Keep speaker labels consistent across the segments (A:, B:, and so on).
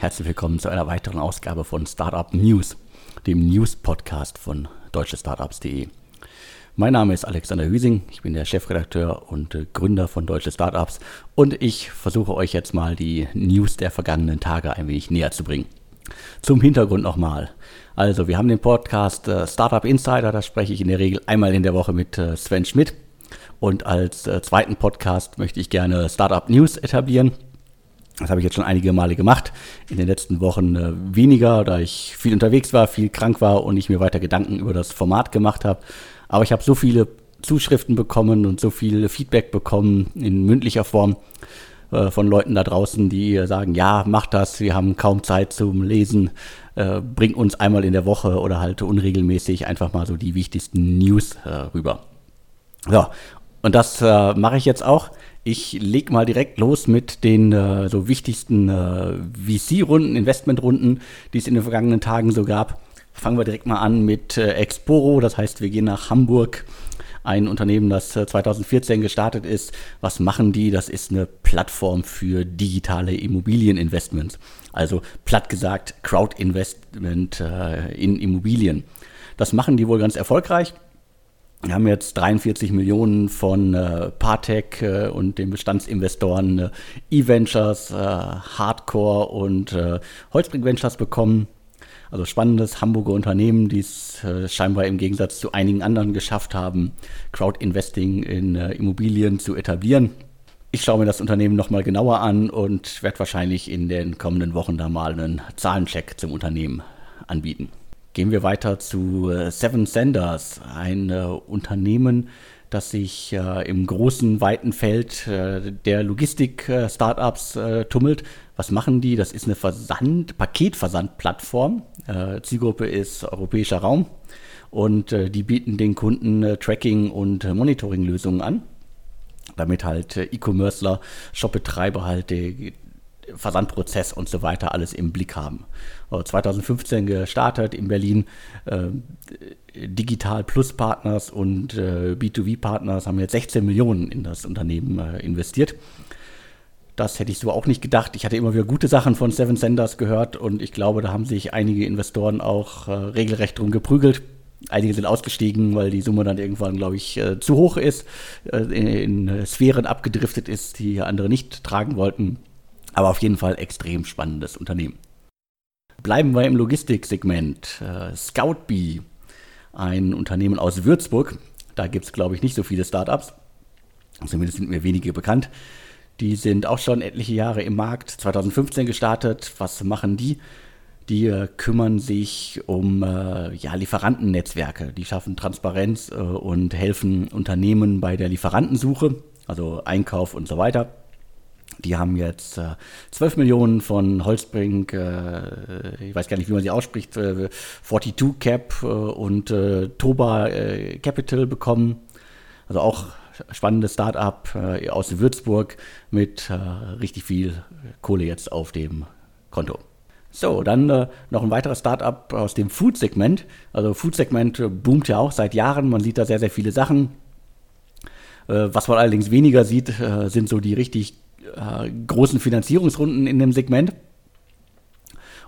A: Herzlich willkommen zu einer weiteren Ausgabe von Startup News, dem News-Podcast von deutschestartups.de. Mein Name ist Alexander Hüsing, ich bin der Chefredakteur und äh, Gründer von Deutsche Startups und ich versuche euch jetzt mal die News der vergangenen Tage ein wenig näher zu bringen. Zum Hintergrund nochmal. Also, wir haben den Podcast äh, Startup Insider, da spreche ich in der Regel einmal in der Woche mit äh, Sven Schmidt. Und als zweiten Podcast möchte ich gerne Startup News etablieren. Das habe ich jetzt schon einige Male gemacht. In den letzten Wochen äh, weniger, da ich viel unterwegs war, viel krank war und ich mir weiter Gedanken über das Format gemacht habe. Aber ich habe so viele Zuschriften bekommen und so viel Feedback bekommen in mündlicher Form äh, von Leuten da draußen, die sagen, ja, mach das, wir haben kaum Zeit zum Lesen, äh, bring uns einmal in der Woche oder halt unregelmäßig einfach mal so die wichtigsten News äh, rüber. So, und das äh, mache ich jetzt auch. Ich leg mal direkt los mit den äh, so wichtigsten äh, VC-Runden, Investment-Runden, die es in den vergangenen Tagen so gab. Fangen wir direkt mal an mit äh, Exporo, das heißt, wir gehen nach Hamburg. Ein Unternehmen, das 2014 äh, gestartet ist. Was machen die? Das ist eine Plattform für digitale Immobilieninvestments. Also platt gesagt Crowd-Investment äh, in Immobilien. Das machen die wohl ganz erfolgreich. Wir haben jetzt 43 Millionen von äh, Partec äh, und den Bestandsinvestoren äh, E-Ventures, äh, Hardcore und äh, Holzbrink Ventures bekommen. Also spannendes Hamburger Unternehmen, die es äh, scheinbar im Gegensatz zu einigen anderen geschafft haben, Crowd-Investing in Immobilien zu etablieren. Ich schaue mir das Unternehmen nochmal genauer an und werde wahrscheinlich in den kommenden Wochen da mal einen Zahlencheck zum Unternehmen anbieten. Gehen wir weiter zu äh, Seven Senders, ein äh, Unternehmen, das sich äh, im großen, weiten Feld äh, der Logistik-Startups äh, tummelt. Was machen die? Das ist eine Versand-, Paketversandplattform. Äh, Zielgruppe ist europäischer Raum und die bieten den Kunden Tracking- und Monitoring-Lösungen an damit halt E-Commercer, Shopbetreiber halt die, Versandprozess und so weiter alles im Blick haben. 2015 äh, gestartet in Berlin. Äh, Digital Plus Partners und äh, B2B Partners haben jetzt 16 Millionen in das Unternehmen äh, investiert. Das hätte ich so auch nicht gedacht. Ich hatte immer wieder gute Sachen von Seven Senders gehört und ich glaube, da haben sich einige Investoren auch äh, regelrecht drum geprügelt. Einige sind ausgestiegen, weil die Summe dann irgendwann, glaube ich, äh, zu hoch ist, in, in Sphären abgedriftet ist, die andere nicht tragen wollten. Aber auf jeden Fall extrem spannendes Unternehmen. Bleiben wir im Logistiksegment. Äh, Scoutbee, ein Unternehmen aus Würzburg. Da gibt es, glaube ich, nicht so viele Startups. Zumindest sind mir wenige bekannt. Die sind auch schon etliche Jahre im Markt. 2015 gestartet. Was machen die? Die äh, kümmern sich um äh, ja, Lieferantennetzwerke. Die schaffen Transparenz äh, und helfen Unternehmen bei der Lieferantensuche, also Einkauf und so weiter. Die haben jetzt äh, 12 Millionen von Holzbrink, äh, ich weiß gar nicht, wie man sie ausspricht, äh, 42 Cap äh, und äh, Toba äh, Capital bekommen. Also auch spannendes Start-up äh, aus Würzburg mit richtig viel Kohle jetzt auf dem Konto. So, dann noch ein weiteres Start-up aus dem Food-Segment. Also Food-Segment boomt ja auch seit Jahren. Man sieht da sehr, sehr viele Sachen. was man allerdings weniger sieht, sind so die richtig äh, großen Finanzierungsrunden in dem Segment.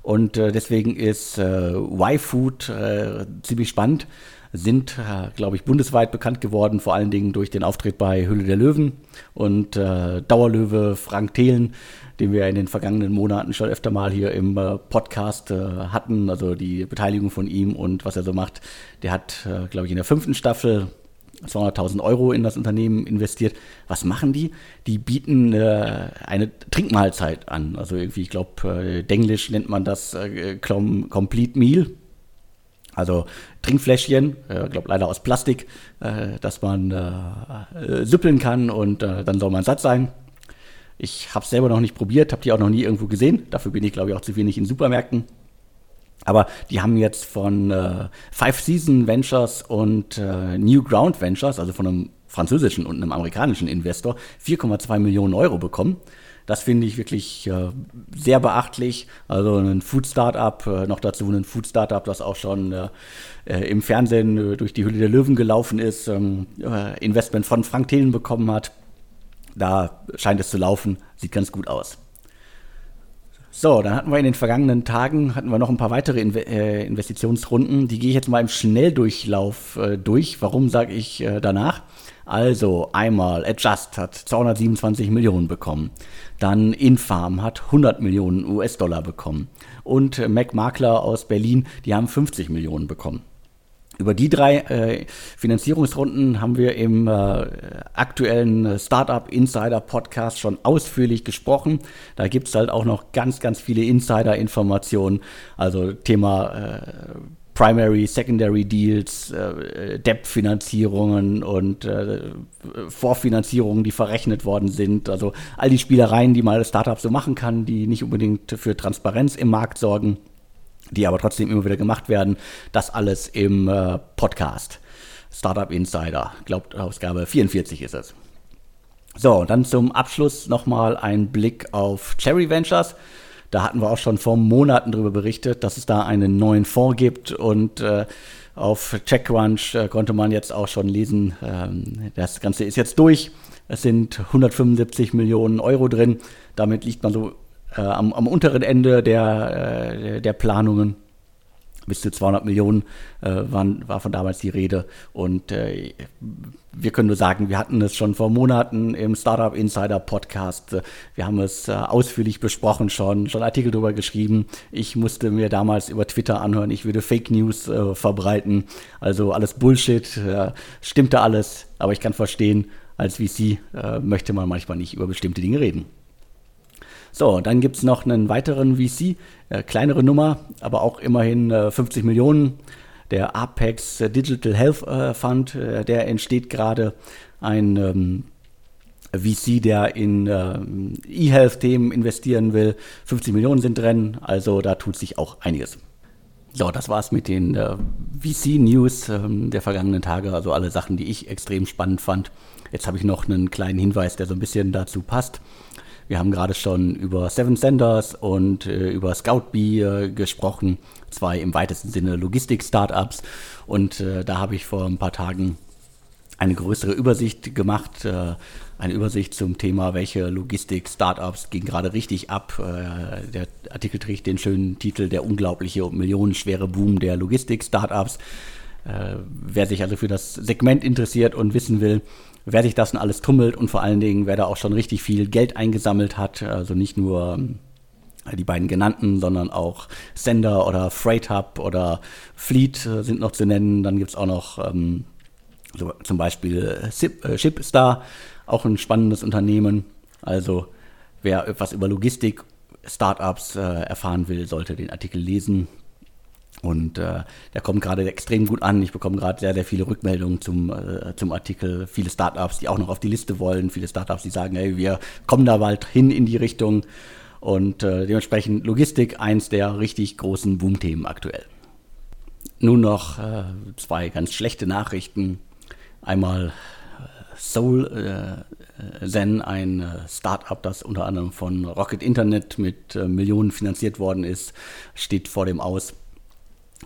A: Und äh, deswegen ist äh, Y-Food äh, ziemlich spannend. Sind, äh, glaube ich, bundesweit bekannt geworden, vor allen Dingen durch den Auftritt bei Hülle der Löwen und äh, Dauerlöwe Frank Thelen, den wir in den vergangenen Monaten schon öfter mal hier im äh, Podcast hatten, also die Beteiligung von ihm und was er so macht. Der hat, glaube ich, in der fünften Staffel 200.000 Euro in das Unternehmen investiert. Was machen die? Die bieten äh, eine Trinkmahlzeit an. Also irgendwie, ich glaube, äh, Denglisch nennt man das äh, Complete Meal. Also Trinkfläschchen, ich äh, glaube leider aus Plastik, äh, dass man äh, süppeln kann und äh, dann soll man satt sein. Ich habe es selber noch nicht probiert, habe die auch noch nie irgendwo gesehen. Dafür bin ich, glaube ich, auch zu wenig in Supermärkten. Aber die haben jetzt von äh, Five Season Ventures und äh, New Ground Ventures, also von einem französischen und einem amerikanischen Investor, 4,2 Millionen Euro bekommen. Das finde ich wirklich äh, sehr beachtlich. Also ein Food Startup, äh, noch dazu ein Food Startup, das auch schon äh, äh im Fernsehen äh, durch die Hülle der Löwen gelaufen ist, ähm, äh, Investment von Frank Thelen bekommen hat. Da scheint es zu laufen, sieht ganz gut aus. So, dann hatten wir in den vergangenen Tagen hatten wir noch ein paar weitere In äh, Investitionsrunden. Die gehe ich jetzt mal im Schnelldurchlauf äh, durch. Warum sage ich äh, danach? Also einmal Adjust hat 227 Millionen bekommen. Dann Infarm hat 100 Millionen US-Dollar bekommen. Und äh, Mac Makler aus Berlin, die haben 50 Millionen bekommen. Über die drei äh, Finanzierungsrunden haben wir im äh, aktuellen Startup Insider Podcast schon ausführlich gesprochen. Da gibt es halt auch noch ganz, ganz viele Insider-Informationen. Also Thema äh, Primary, Secondary Deals, äh, Debt-Finanzierungen und äh, Vorfinanzierungen, die verrechnet worden sind. Also all die Spielereien, die mal Startup so machen kann, die nicht unbedingt für Transparenz im Markt sorgen die aber trotzdem immer wieder gemacht werden. Das alles im äh, Podcast. Startup Insider, glaubt Ausgabe 44 ist es. So, dann zum Abschluss nochmal ein Blick auf Cherry Ventures. Da hatten wir auch schon vor Monaten darüber berichtet, dass es da einen neuen Fonds gibt und äh, auf TechCrunch äh, konnte man jetzt auch schon lesen, ähm, das Ganze ist jetzt durch. Es sind 175 Millionen Euro drin. Damit liegt man so äh, am, am, unteren Ende der, äh, der Planungen. Bis zu 200 Millionen äh, waren, war von damals die Rede. Und äh, wir können nur sagen, wir hatten es schon vor Monaten im Startup Insider Podcast. Wir haben es äh, ausführlich besprochen schon, schon Artikel darüber geschrieben. Ich musste mir damals über Twitter anhören, ich würde Fake News äh, verbreiten. Also alles Bullshit, äh, stimmte alles. Aber ich kann verstehen, als VC äh, möchte man manchmal nicht über bestimmte Dinge reden. So, dann gibt es noch einen weiteren VC, äh, kleinere Nummer, aber auch immerhin äh, 50 Millionen. Der Apex Digital Health äh, Fund, äh, der entsteht gerade ein ähm, VC, der in äh, E-Health-Themen investieren will. 50 Millionen sind drin, also da tut sich auch einiges. So, das war's mit den äh, VC-News ähm, der vergangenen Tage, also alle Sachen, die ich extrem spannend fand. Jetzt habe ich noch einen kleinen Hinweis, der so ein bisschen dazu passt. Wir haben gerade schon über Seven Senders und äh, über Scoutbee gesprochen, zwei im weitesten Sinne Logistik-Startups. Und äh, da habe ich vor ein paar Tagen eine größere Übersicht gemacht, äh, eine Übersicht zum Thema, welche Logistik-Startups ging gerade richtig ab. Äh, der Artikel trägt den schönen Titel Der unglaubliche und millionenschwere Boom der Logistik-Startups. Äh, wer sich also für das Segment interessiert und wissen will, wer sich das denn alles tummelt und vor allen Dingen, wer da auch schon richtig viel Geld eingesammelt hat. Also nicht nur ähm, die beiden genannten, sondern auch Sender oder Freight Hub oder Fleet äh, sind noch zu nennen. Dann gibt es auch noch ähm, so, zum Beispiel äh, Shipstar, auch ein spannendes Unternehmen. Also wer etwas über Logistik, Startups äh, erfahren will, sollte den Artikel lesen. Und äh, der kommt gerade extrem gut an. Ich bekomme gerade sehr, sehr viele Rückmeldungen zum, äh, zum Artikel. Viele Startups, die auch noch auf die Liste wollen. Viele Startups, die sagen, hey, wir kommen da bald hin in die Richtung. Und äh, dementsprechend Logistik eins der richtig großen Boomthemen aktuell. Nun noch äh, zwei ganz schlechte Nachrichten. Einmal äh, Soul äh, Zen, ein äh, Startup, das unter anderem von Rocket Internet mit äh, Millionen finanziert worden ist, steht vor dem Aus.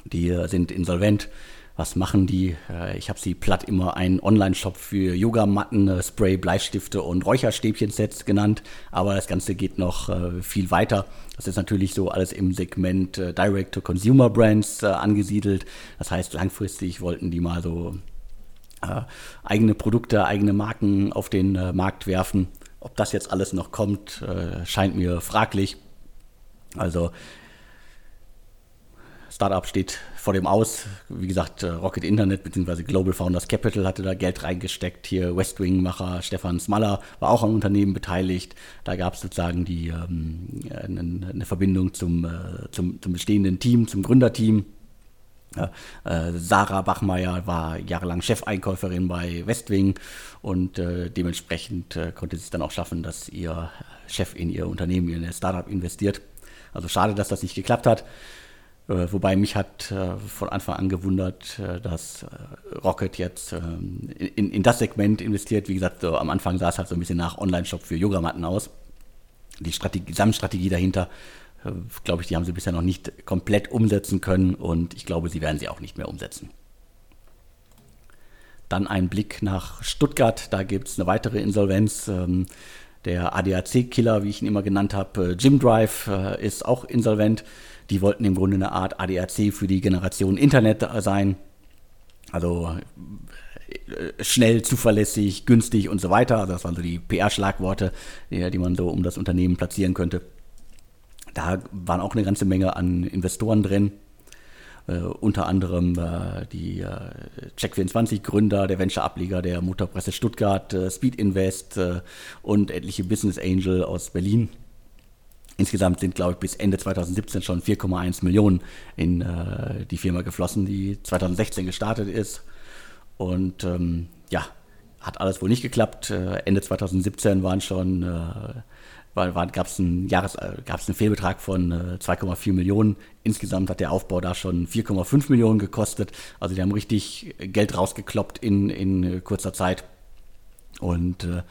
A: Die sind insolvent. Was machen die? Äh, ich habe sie platt immer einen Online-Shop für Yogamatten, äh, Spray, Bleistifte und Räucherstäbchen-Sets genannt. Aber das Ganze geht noch äh, viel weiter. Das ist natürlich so alles im Segment Direct-to-Consumer-Brands angesiedelt. Das heißt, langfristig wollten die mal so eigene Produkte, eigene Marken auf den Markt werfen. Ob das jetzt alles noch kommt, scheint mir fraglich. Also Startup steht vor dem Aus. Wie gesagt, äh, Rocket Internet bzw. Global Founders Capital hatte da Geld reingesteckt. Hier Westwing-Macher Stefan Smaller war auch am Unternehmen beteiligt. Da gab es sozusagen die, ähm, eine, eine, Verbindung zum, äh, zum, zum, bestehenden Team, zum Gründerteam. Äh, Sarah Bachmeier war jahrelang Chefeinkäuferin bei Westwing und äh, dementsprechend konnte sie es dann auch schaffen, dass ihr Chef in ihr Unternehmen, in ihr Startup investiert. Also schade, dass das nicht geklappt hat. Äh, wobei mich hat äh, von Anfang an gewundert, äh, dass Rocket jetzt ähm, in, in das Segment investiert. Wie gesagt, so am Anfang sah es halt so ein bisschen nach Online-Shop für Yogamatten aus. Die Strategie, Gesamtstrategie dahinter, glaube ich, die haben sie bisher noch nicht komplett umsetzen können und ich glaube, sie werden sie auch nicht mehr umsetzen. Dann ein Blick nach Stuttgart, da gibt es eine weitere Insolvenz. Ähm, Der ADAC-Killer, wie ich ihn immer genannt habe, Jim Drive, ist auch insolvent. Die wollten im Grunde eine Art ADAC für die Generation Internet sein. Also schnell, zuverlässig, günstig und so weiter. Also das waren so die PR-Schlagworte, die, man so um das Unternehmen platzieren könnte. Da waren auch eine ganze Menge an Investoren drin. Uh, unter anderem uh, die uh, Check24-Gründer, der Venture-Ableger der Motorpresse Stuttgart, Speed Invest und etliche Business Angel aus Berlin. Insgesamt sind, glaube ich, bis Ende 2017 schon 4,1 Millionen in die Firma geflossen, die 2016 gestartet ist. Und ähm, ja, hat alles wohl nicht geklappt. Äh, Ende 2017 waren schon, äh, war, war, gab es einen, äh, einen Fehlbetrag von äh, 2,4 Millionen. Insgesamt hat der Aufbau da schon 4,5 Millionen gekostet. Also die haben richtig Geld rausgekloppt in, in kurzer Zeit. Und äh,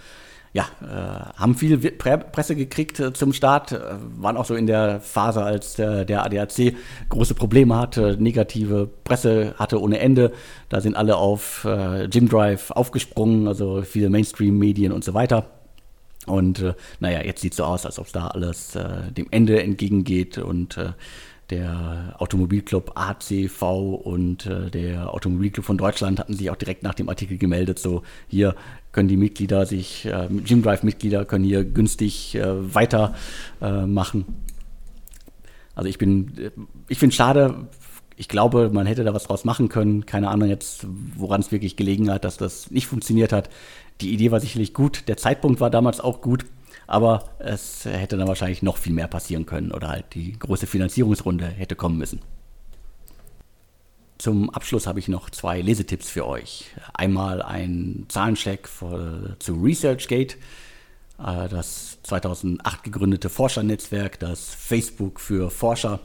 A: ja, äh, haben viel Presse gekriegt äh, zum Start, äh, waren auch so in der Phase, als der, der ADAC große Probleme hatte, negative Presse hatte ohne Ende. Da sind alle auf äh, Jim Drive aufgesprungen, also viele Mainstream-Medien und so weiter. Und äh, naja, jetzt sieht es so aus, als ob es da alles äh, dem Ende entgegengeht und äh, der Automobilclub ACV und äh, der Automobilclub von Deutschland hatten sich auch direkt nach dem Artikel gemeldet, so hier können die Mitglieder sich, äh, Gym Drive-Mitglieder können hier günstig äh, weitermachen. also ich bin, äh, ich finde es schade, ich glaube, man hätte da was draus machen können. Keine Ahnung jetzt, woran es wirklich gelegen hat, dass das nicht funktioniert hat. Die Idee war sicherlich gut, der Zeitpunkt war damals auch gut, aber es hätte dann wahrscheinlich noch viel mehr passieren können oder halt die große Finanzierungsrunde hätte kommen müssen. Zum Abschluss habe ich noch zwei Lesetipps für euch. Einmal ein Zahlencheck für, zu ResearchGate, äh, das 2008 gegründete Forschernetzwerk, das Facebook für Forscher.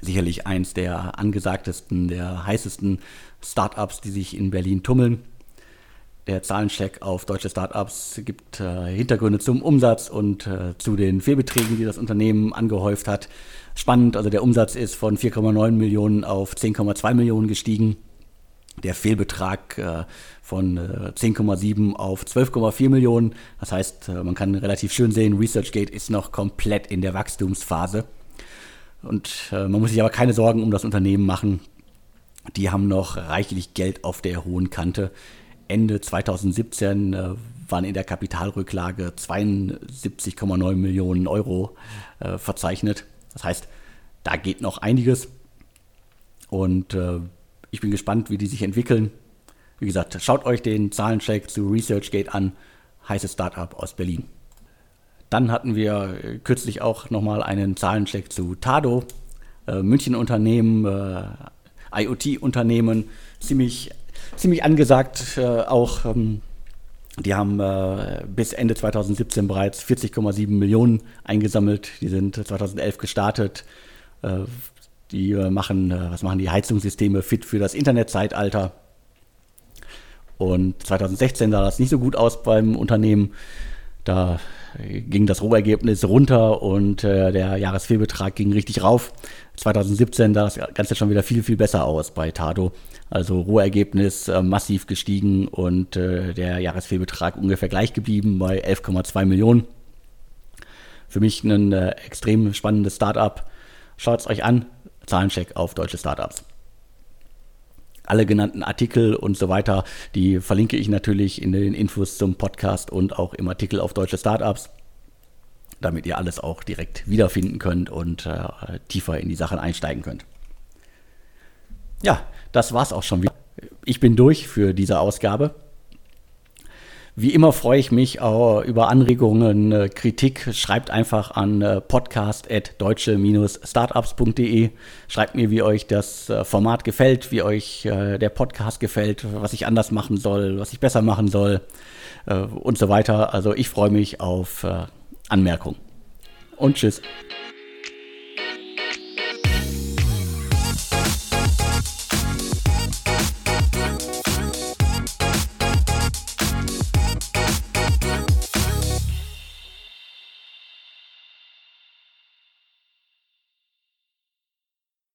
A: Sicherlich eins der angesagtesten, der heißesten Startups, die sich in Berlin tummeln. Der Zahlencheck auf deutsche Startups gibt äh, Hintergründe zum Umsatz und äh, zu den Fehlbeträgen, die das Unternehmen angehäuft hat. Spannend, also der Umsatz ist von 4,9 Millionen auf 10,2 Millionen gestiegen. Der Fehlbetrag äh, von äh, 10,7 auf 12,4 Millionen. Das heißt, äh, man kann relativ schön sehen, ResearchGate ist noch komplett in der Wachstumsphase. Und äh, man muss sich aber keine Sorgen um das Unternehmen machen. Die haben noch reichlich Geld auf der hohen Kante. Ende 2017 äh, waren in der Kapitalrücklage 72,9 Millionen Euro äh, verzeichnet. Das heißt, da geht noch einiges. Und äh, ich bin gespannt, wie die sich entwickeln. Wie gesagt, schaut euch den Zahlencheck zu ResearchGate an. Heißes Startup aus Berlin. Dann hatten wir äh, kürzlich auch nochmal einen Zahlencheck zu Tado. Äh, München-Unternehmen, äh, IoT-Unternehmen, ziemlich ziemlich angesagt. Äh, auch ähm, die haben äh, bis Ende 2017 bereits 40,7 Millionen eingesammelt. Die sind 2011 gestartet. Äh, die äh, machen, äh, was machen die Heizungssysteme fit für das Internetzeitalter. Und 2016 sah das nicht so gut aus beim Unternehmen. Da ging das Rohergebnis runter und äh, der Jahresfehlbetrag ging richtig rauf. 2017 sah das Ganze schon wieder viel, viel besser aus bei Tado. Also Rohergebnis äh, massiv gestiegen und äh, der Jahresfehlbetrag ungefähr gleich geblieben bei 11,2 Millionen. Für mich ein äh, extrem spannendes Startup. Schaut es euch an. Zahlencheck auf deutsche Startups. Alle genannten Artikel und so weiter, die verlinke ich natürlich in den Infos zum Podcast und auch im Artikel auf deutsche Startups, damit ihr alles auch direkt wiederfinden könnt und äh, tiefer in die Sachen einsteigen könnt. Ja, das war's auch schon wieder. Ich bin durch für diese Ausgabe. Wie immer freue ich mich auch über Anregungen, äh, Kritik. Schreibt einfach an äh, podcast.deutsche-startups.de. Schreibt mir, wie euch das äh, Format gefällt, wie euch der Podcast gefällt, was ich anders machen soll, was ich besser machen soll und so weiter. Also ich freue mich auf Anmerkungen. Und tschüss.